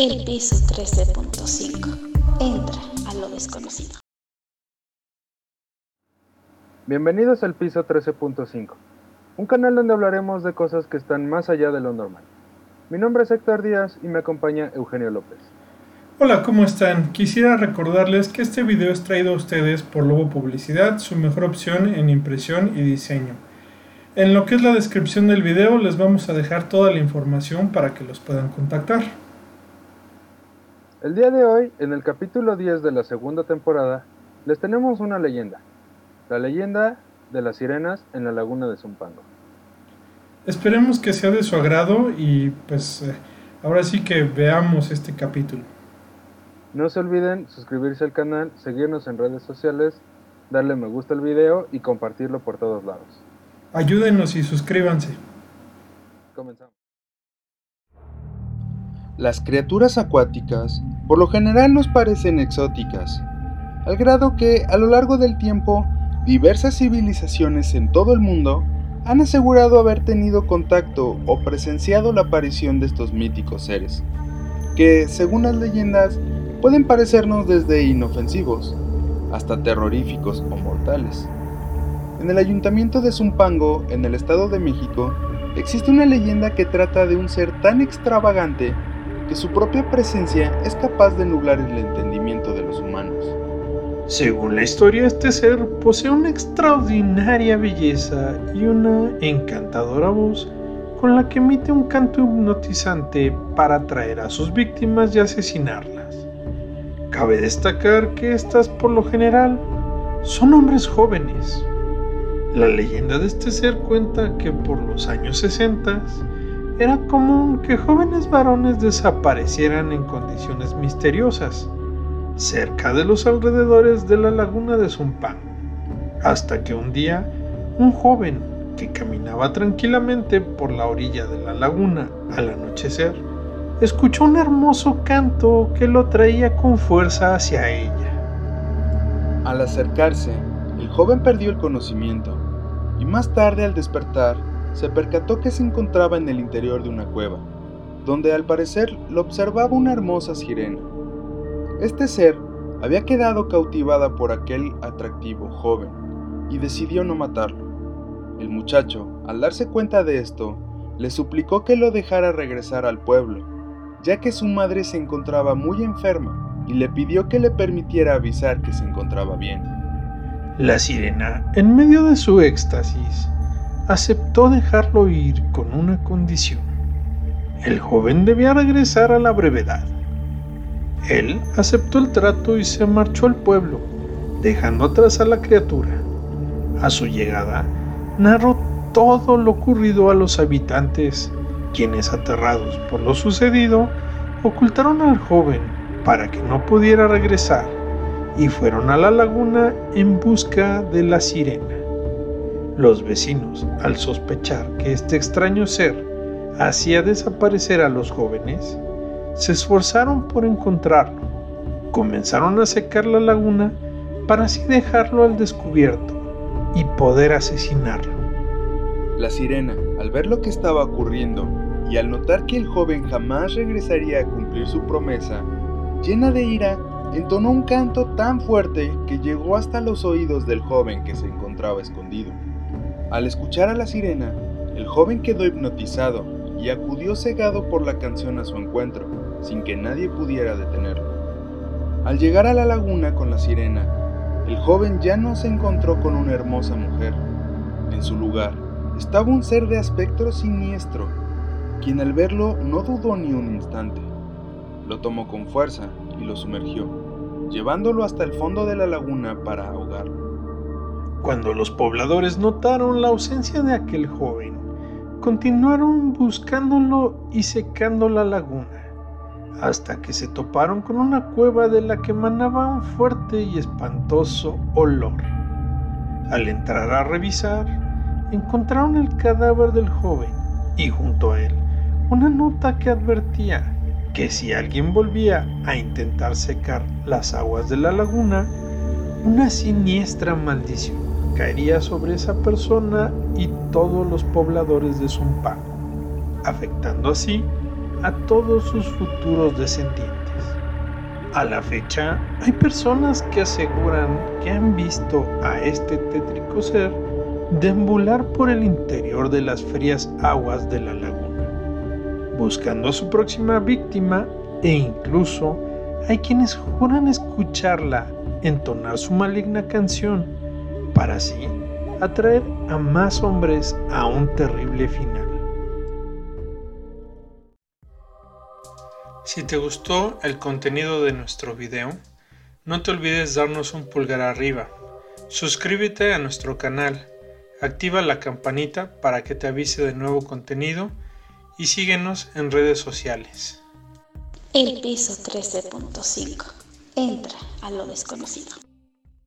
El piso 13.5. Entra a lo desconocido. Bienvenidos al piso 13.5, un canal donde hablaremos de cosas que están más allá de lo normal. Mi nombre es Héctor Díaz y me acompaña Eugenio López. Hola, ¿cómo están? Quisiera recordarles que este video es traído a ustedes por Lobo Publicidad, su mejor opción en impresión y diseño. En lo que es la descripción del video les vamos a dejar toda la información para que los puedan contactar. El día de hoy, en el capítulo 10 de la segunda temporada, les tenemos una leyenda. La leyenda de las sirenas en la laguna de Zumpango. Esperemos que sea de su agrado y pues eh, ahora sí que veamos este capítulo. No se olviden suscribirse al canal, seguirnos en redes sociales, darle me gusta al video y compartirlo por todos lados. Ayúdenos y suscríbanse. Comenzamos. Las criaturas acuáticas por lo general nos parecen exóticas, al grado que a lo largo del tiempo diversas civilizaciones en todo el mundo han asegurado haber tenido contacto o presenciado la aparición de estos míticos seres, que según las leyendas pueden parecernos desde inofensivos hasta terroríficos o mortales. En el ayuntamiento de Zumpango, en el Estado de México, existe una leyenda que trata de un ser tan extravagante que su propia presencia es capaz de nublar el entendimiento de los humanos. Según la historia, este ser posee una extraordinaria belleza y una encantadora voz con la que emite un canto hipnotizante para atraer a sus víctimas y asesinarlas. Cabe destacar que estas por lo general son hombres jóvenes. La leyenda de este ser cuenta que por los años 60 era común que jóvenes varones desaparecieran en condiciones misteriosas cerca de los alrededores de la laguna de Zumpán, hasta que un día un joven que caminaba tranquilamente por la orilla de la laguna al anochecer, escuchó un hermoso canto que lo traía con fuerza hacia ella. Al acercarse, el joven perdió el conocimiento y más tarde al despertar se percató que se encontraba en el interior de una cueva, donde al parecer lo observaba una hermosa sirena. Este ser había quedado cautivada por aquel atractivo joven y decidió no matarlo. El muchacho, al darse cuenta de esto, le suplicó que lo dejara regresar al pueblo, ya que su madre se encontraba muy enferma y le pidió que le permitiera avisar que se encontraba bien. La sirena, en medio de su éxtasis, aceptó dejarlo ir con una condición. El joven debía regresar a la brevedad. Él aceptó el trato y se marchó al pueblo, dejando atrás a la criatura. A su llegada, narró todo lo ocurrido a los habitantes, quienes aterrados por lo sucedido, ocultaron al joven para que no pudiera regresar y fueron a la laguna en busca de la sirena. Los vecinos, al sospechar que este extraño ser hacía desaparecer a los jóvenes, se esforzaron por encontrarlo. Comenzaron a secar la laguna para así dejarlo al descubierto y poder asesinarlo. La sirena, al ver lo que estaba ocurriendo y al notar que el joven jamás regresaría a cumplir su promesa, llena de ira, entonó un canto tan fuerte que llegó hasta los oídos del joven que se encontraba escondido. Al escuchar a la sirena, el joven quedó hipnotizado y acudió cegado por la canción a su encuentro, sin que nadie pudiera detenerlo. Al llegar a la laguna con la sirena, el joven ya no se encontró con una hermosa mujer. En su lugar estaba un ser de aspecto siniestro, quien al verlo no dudó ni un instante. Lo tomó con fuerza y lo sumergió, llevándolo hasta el fondo de la laguna para ahogarlo. Cuando los pobladores notaron la ausencia de aquel joven, continuaron buscándolo y secando la laguna, hasta que se toparon con una cueva de la que emanaba un fuerte y espantoso olor. Al entrar a revisar, encontraron el cadáver del joven y junto a él una nota que advertía que si alguien volvía a intentar secar las aguas de la laguna, una siniestra maldición caería sobre esa persona y todos los pobladores de Zumpango, afectando así a todos sus futuros descendientes. A la fecha, hay personas que aseguran que han visto a este tétrico ser deambular por el interior de las frías aguas de la laguna, buscando a su próxima víctima e incluso hay quienes juran escucharla entonar su maligna canción para así atraer a más hombres a un terrible final. Si te gustó el contenido de nuestro video, no te olvides darnos un pulgar arriba, suscríbete a nuestro canal, activa la campanita para que te avise de nuevo contenido y síguenos en redes sociales. El piso 13.5. Entra a lo desconocido.